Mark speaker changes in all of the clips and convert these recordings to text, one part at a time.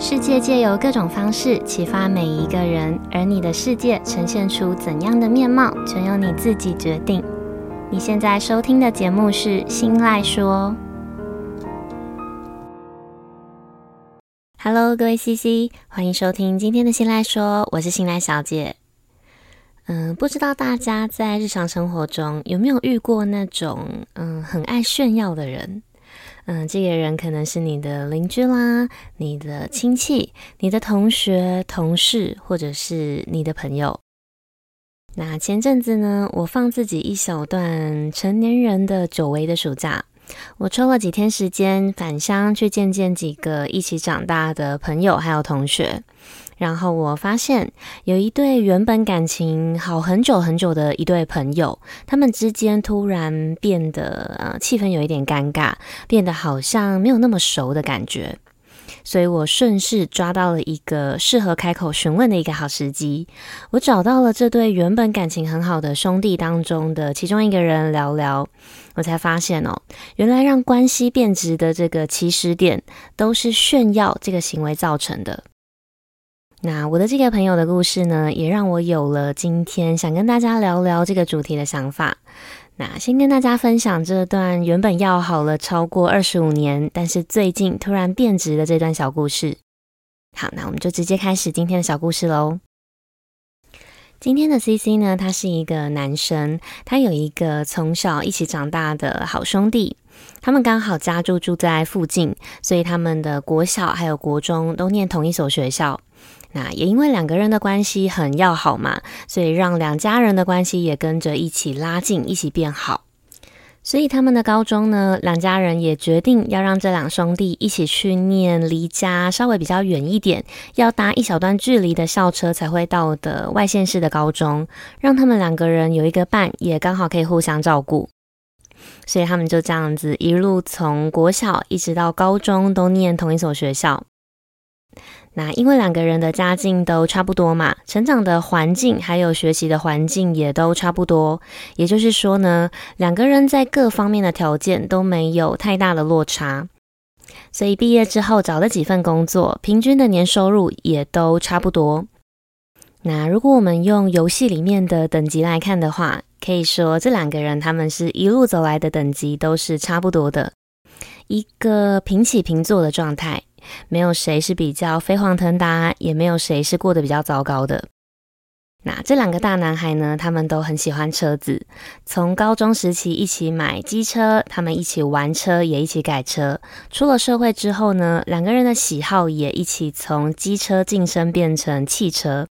Speaker 1: 世界借由各种方式启发每一个人，而你的世界呈现出怎样的面貌，全由你自己决定。你现在收听的节目是《新赖说》。Hello，各位 CC，欢迎收听今天的《新赖说》，我是新赖小姐。嗯，不知道大家在日常生活中有没有遇过那种嗯很爱炫耀的人？嗯，这个人可能是你的邻居啦，你的亲戚、你的同学、同事，或者是你的朋友。那前阵子呢，我放自己一小段成年人的久违的暑假，我抽了几天时间返乡去见见几个一起长大的朋友还有同学。然后我发现有一对原本感情好很久很久的一对朋友，他们之间突然变得呃气氛有一点尴尬，变得好像没有那么熟的感觉。所以我顺势抓到了一个适合开口询问的一个好时机，我找到了这对原本感情很好的兄弟当中的其中一个人聊聊，我才发现哦，原来让关系变质的这个起始点都是炫耀这个行为造成的。那我的这个朋友的故事呢，也让我有了今天想跟大家聊聊这个主题的想法。那先跟大家分享这段原本要好了超过二十五年，但是最近突然变质的这段小故事。好，那我们就直接开始今天的小故事喽。今天的 CC 呢，他是一个男生，他有一个从小一起长大的好兄弟，他们刚好家住住在附近，所以他们的国小还有国中都念同一所学校。那也因为两个人的关系很要好嘛，所以让两家人的关系也跟着一起拉近，一起变好。所以他们的高中呢，两家人也决定要让这两兄弟一起去念离家稍微比较远一点，要搭一小段距离的校车才会到的外县市的高中，让他们两个人有一个伴，也刚好可以互相照顾。所以他们就这样子一路从国小一直到高中都念同一所学校。那因为两个人的家境都差不多嘛，成长的环境还有学习的环境也都差不多，也就是说呢，两个人在各方面的条件都没有太大的落差，所以毕业之后找了几份工作，平均的年收入也都差不多。那如果我们用游戏里面的等级来看的话，可以说这两个人他们是一路走来的等级都是差不多的，一个平起平坐的状态。没有谁是比较飞黄腾达，也没有谁是过得比较糟糕的。那这两个大男孩呢，他们都很喜欢车子，从高中时期一起买机车，他们一起玩车，也一起改车。出了社会之后呢，两个人的喜好也一起从机车晋升变成汽车，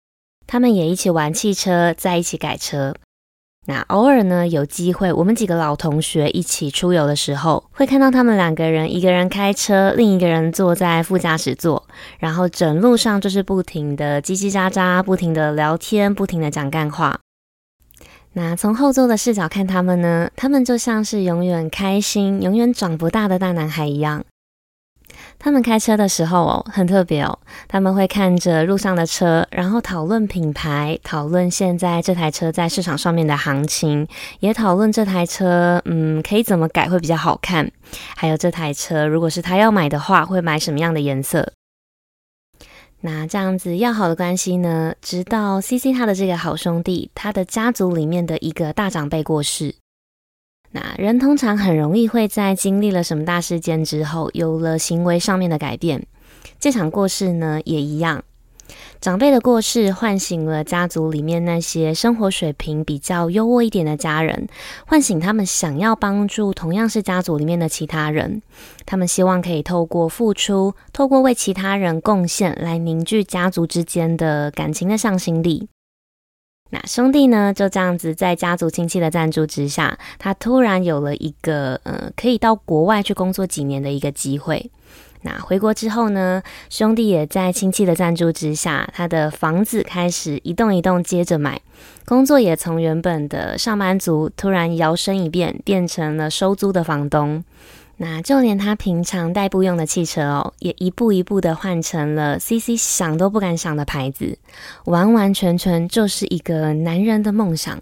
Speaker 1: 他们也一起玩汽车，在一起改车。那偶尔呢，有机会，我们几个老同学一起出游的时候，会看到他们两个人，一个人开车，另一个人坐在副驾驶座，然后整路上就是不停的叽叽喳喳，不停的聊天，不停的讲干话。那从后座的视角看他们呢，他们就像是永远开心、永远长不大的大男孩一样。他们开车的时候哦，很特别哦。他们会看着路上的车，然后讨论品牌，讨论现在这台车在市场上面的行情，也讨论这台车，嗯，可以怎么改会比较好看。还有这台车，如果是他要买的话，会买什么样的颜色？那这样子要好的关系呢，直到 CC 他的这个好兄弟，他的家族里面的一个大长辈过世。那人通常很容易会在经历了什么大事件之后，有了行为上面的改变。这场过世呢，也一样。长辈的过世唤醒了家族里面那些生活水平比较优渥一点的家人，唤醒他们想要帮助同样是家族里面的其他人。他们希望可以透过付出，透过为其他人贡献，来凝聚家族之间的感情的向心力。那兄弟呢，就这样子在家族亲戚的赞助之下，他突然有了一个呃，可以到国外去工作几年的一个机会。那回国之后呢，兄弟也在亲戚的赞助之下，他的房子开始一栋一栋接着买，工作也从原本的上班族突然摇身一变，变成了收租的房东。那就连他平常代步用的汽车哦，也一步一步的换成了 CC 想都不敢想的牌子，完完全全就是一个男人的梦想，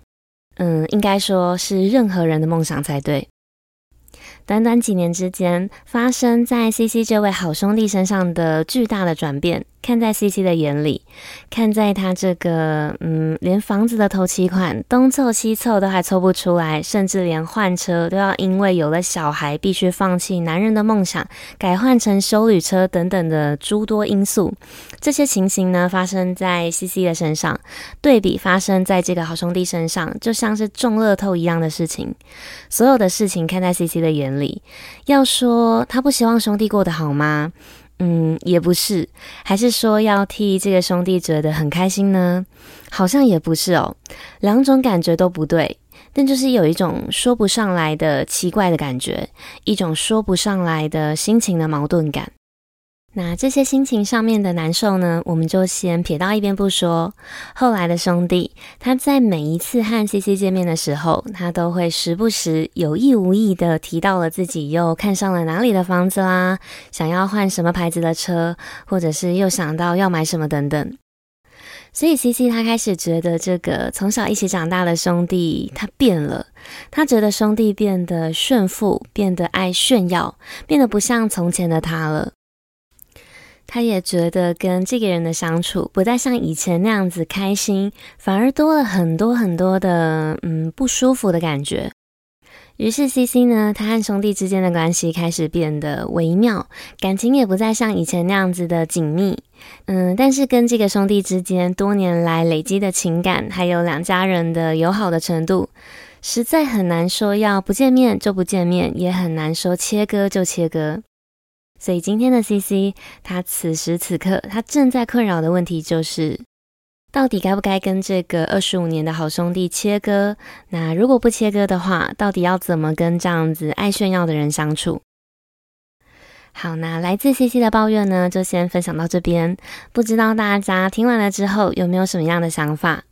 Speaker 1: 嗯，应该说是任何人的梦想才对。短短几年之间，发生在 CC 这位好兄弟身上的巨大的转变。看在 CC 的眼里，看在他这个嗯，连房子的头期款东凑西凑都还凑不出来，甚至连换车都要因为有了小孩必须放弃男人的梦想，改换成休旅车等等的诸多因素，这些情形呢，发生在 CC 的身上，对比发生在这个好兄弟身上，就像是中乐透一样的事情。所有的事情看在 CC 的眼里，要说他不希望兄弟过得好吗？嗯，也不是，还是说要替这个兄弟觉得很开心呢？好像也不是哦，两种感觉都不对，但就是有一种说不上来的奇怪的感觉，一种说不上来的心情的矛盾感。那这些心情上面的难受呢，我们就先撇到一边不说。后来的兄弟，他在每一次和 CC 见面的时候，他都会时不时有意无意的提到了自己又看上了哪里的房子啦，想要换什么牌子的车，或者是又想到要买什么等等。所以 CC 他开始觉得这个从小一起长大的兄弟他变了，他觉得兄弟变得炫富，变得爱炫耀，变得不像从前的他了。他也觉得跟这个人的相处不再像以前那样子开心，反而多了很多很多的嗯不舒服的感觉。于是 CC 呢，他和兄弟之间的关系开始变得微妙，感情也不再像以前那样子的紧密。嗯，但是跟这个兄弟之间多年来累积的情感，还有两家人的友好的程度，实在很难说要不见面就不见面，也很难说切割就切割。所以今天的 CC，他此时此刻他正在困扰的问题就是，到底该不该跟这个二十五年的好兄弟切割？那如果不切割的话，到底要怎么跟这样子爱炫耀的人相处？好，那来自 CC 的抱怨呢，就先分享到这边。不知道大家听完了之后有没有什么样的想法？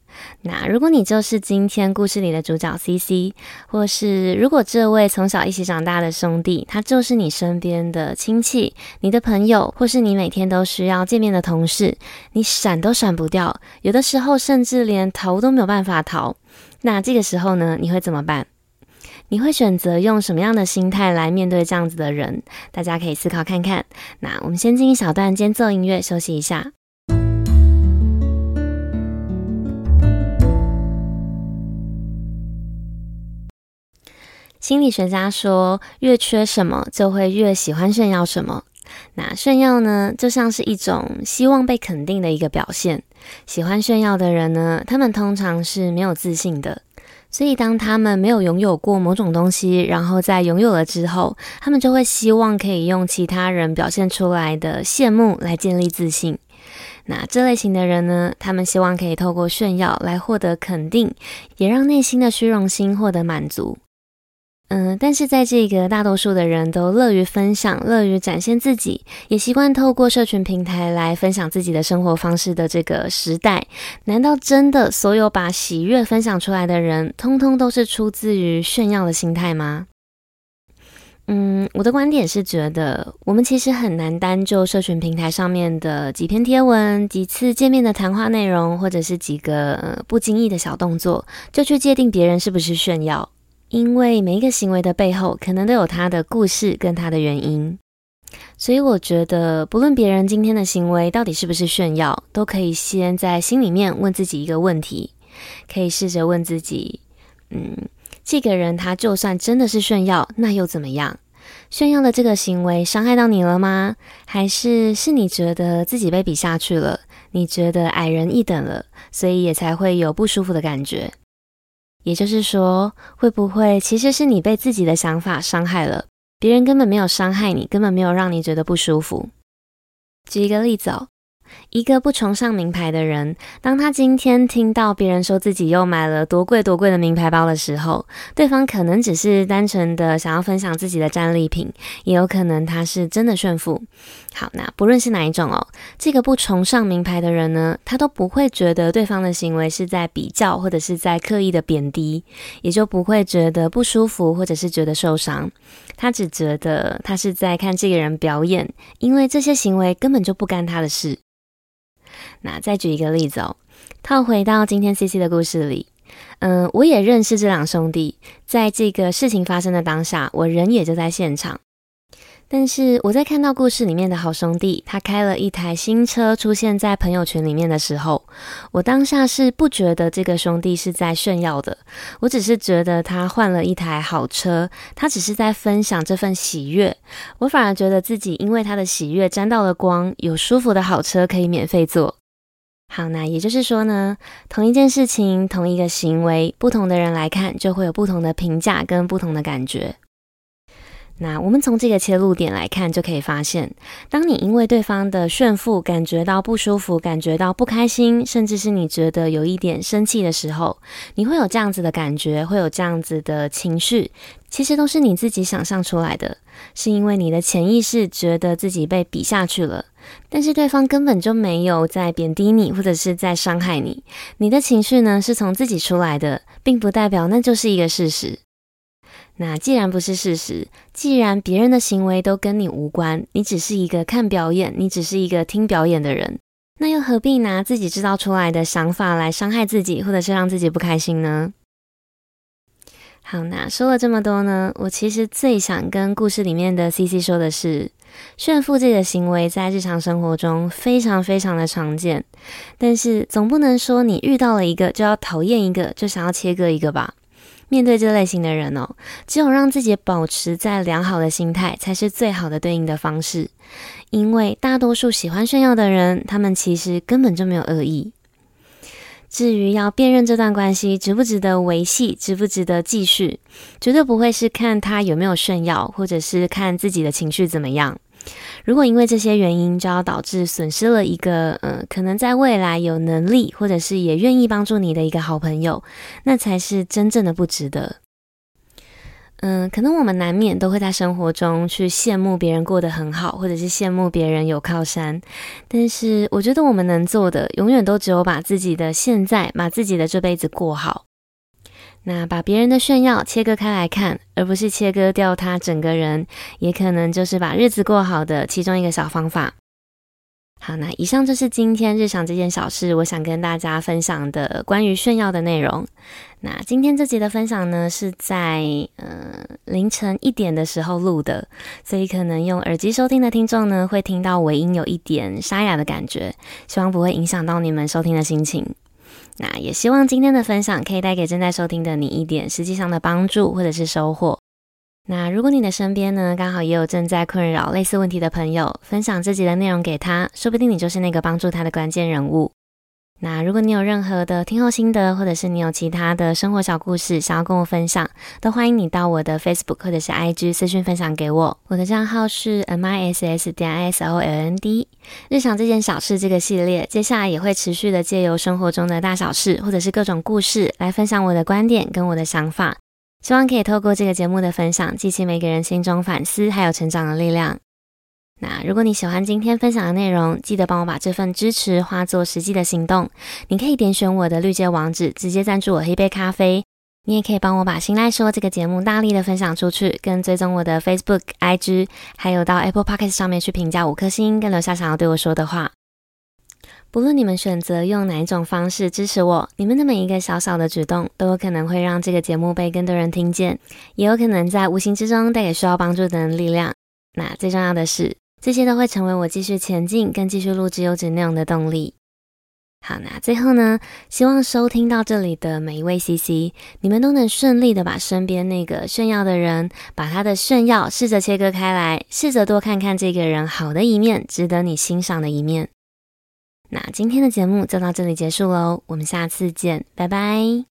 Speaker 1: 那如果你就是今天故事里的主角 CC，或是如果这位从小一起长大的兄弟，他就是你身边的亲戚、你的朋友，或是你每天都需要见面的同事，你闪都闪不掉，有的时候甚至连逃都没有办法逃。那这个时候呢，你会怎么办？你会选择用什么样的心态来面对这样子的人？大家可以思考看看。那我们先进一小段间奏音乐，休息一下。心理学家说，越缺什么，就会越喜欢炫耀什么。那炫耀呢，就像是一种希望被肯定的一个表现。喜欢炫耀的人呢，他们通常是没有自信的。所以，当他们没有拥有过某种东西，然后在拥有了之后，他们就会希望可以用其他人表现出来的羡慕来建立自信。那这类型的人呢，他们希望可以透过炫耀来获得肯定，也让内心的虚荣心获得满足。嗯，但是在这个大多数的人都乐于分享、乐于展现自己，也习惯透过社群平台来分享自己的生活方式的这个时代，难道真的所有把喜悦分享出来的人，通通都是出自于炫耀的心态吗？嗯，我的观点是觉得，我们其实很难单就社群平台上面的几篇贴文、几次见面的谈话内容，或者是几个，呃，不经意的小动作，就去界定别人是不是炫耀。因为每一个行为的背后，可能都有他的故事跟他的原因，所以我觉得，不论别人今天的行为到底是不是炫耀，都可以先在心里面问自己一个问题，可以试着问自己：嗯，这个人他就算真的是炫耀，那又怎么样？炫耀的这个行为伤害到你了吗？还是是你觉得自己被比下去了？你觉得矮人一等了，所以也才会有不舒服的感觉？也就是说，会不会其实是你被自己的想法伤害了？别人根本没有伤害你，根本没有让你觉得不舒服。举一个例子哦。一个不崇尚名牌的人，当他今天听到别人说自己又买了多贵多贵的名牌包的时候，对方可能只是单纯的想要分享自己的战利品，也有可能他是真的炫富。好，那不论是哪一种哦，这个不崇尚名牌的人呢，他都不会觉得对方的行为是在比较或者是在刻意的贬低，也就不会觉得不舒服或者是觉得受伤。他只觉得他是在看这个人表演，因为这些行为根本就不干他的事。那再举一个例子哦，套回到今天 CC 的故事里，嗯，我也认识这两兄弟，在这个事情发生的当下，我人也就在现场。但是我在看到故事里面的好兄弟，他开了一台新车出现在朋友圈里面的时候，我当下是不觉得这个兄弟是在炫耀的，我只是觉得他换了一台好车，他只是在分享这份喜悦。我反而觉得自己因为他的喜悦沾到了光，有舒服的好车可以免费坐。好，那也就是说呢，同一件事情，同一个行为，不同的人来看，就会有不同的评价跟不同的感觉。那我们从这个切入点来看，就可以发现，当你因为对方的炫富感觉到不舒服，感觉到不开心，甚至是你觉得有一点生气的时候，你会有这样子的感觉，会有这样子的情绪，其实都是你自己想象出来的，是因为你的潜意识觉得自己被比下去了，但是对方根本就没有在贬低你，或者是在伤害你，你的情绪呢，是从自己出来的，并不代表那就是一个事实。那既然不是事实，既然别人的行为都跟你无关，你只是一个看表演，你只是一个听表演的人，那又何必拿自己制造出来的想法来伤害自己，或者是让自己不开心呢？好，那说了这么多呢，我其实最想跟故事里面的 CC 说的是，炫富这个行为在日常生活中非常非常的常见，但是总不能说你遇到了一个就要讨厌一个，就想要切割一个吧。面对这类型的人哦，只有让自己保持在良好的心态，才是最好的对应的方式。因为大多数喜欢炫耀的人，他们其实根本就没有恶意。至于要辨认这段关系值不值得维系，值不值得继续，绝对不会是看他有没有炫耀，或者是看自己的情绪怎么样。如果因为这些原因就要导致损失了一个，呃，可能在未来有能力或者是也愿意帮助你的一个好朋友，那才是真正的不值得。嗯，可能我们难免都会在生活中去羡慕别人过得很好，或者是羡慕别人有靠山，但是我觉得我们能做的，永远都只有把自己的现在，把自己的这辈子过好。那把别人的炫耀切割开来看，而不是切割掉他整个人，也可能就是把日子过好的其中一个小方法。好，那以上就是今天日常这件小事，我想跟大家分享的关于炫耀的内容。那今天这集的分享呢，是在呃凌晨一点的时候录的，所以可能用耳机收听的听众呢，会听到尾音有一点沙哑的感觉，希望不会影响到你们收听的心情。那也希望今天的分享可以带给正在收听的你一点实际上的帮助或者是收获。那如果你的身边呢，刚好也有正在困扰类似问题的朋友，分享这集的内容给他，说不定你就是那个帮助他的关键人物。那如果你有任何的听后心得，或者是你有其他的生活小故事想要跟我分享，都欢迎你到我的 Facebook 或者是 IG 私讯分享给我。我的账号是 miss 点 isoland。日常这件小事这个系列，接下来也会持续的借由生活中的大小事，或者是各种故事，来分享我的观点跟我的想法。希望可以透过这个节目的分享，激起每个人心中反思还有成长的力量。那如果你喜欢今天分享的内容，记得帮我把这份支持化作实际的行动。你可以点选我的绿界网址，直接赞助我喝一杯咖啡。你也可以帮我把心赖说这个节目大力的分享出去，跟追踪我的 Facebook、IG，还有到 Apple Podcast 上面去评价五颗星，跟留下想要对我说的话。不论你们选择用哪一种方式支持我，你们的每一个小小的举动，都有可能会让这个节目被更多人听见，也有可能在无形之中带给需要帮助的人力量。那最重要的是，这些都会成为我继续前进跟继续录制优质内容的动力。好，那最后呢，希望收听到这里的每一位 CC，你们都能顺利的把身边那个炫耀的人，把他的炫耀试着切割开来，试着多看看这个人好的一面，值得你欣赏的一面。那今天的节目就到这里结束喽，我们下次见，拜拜。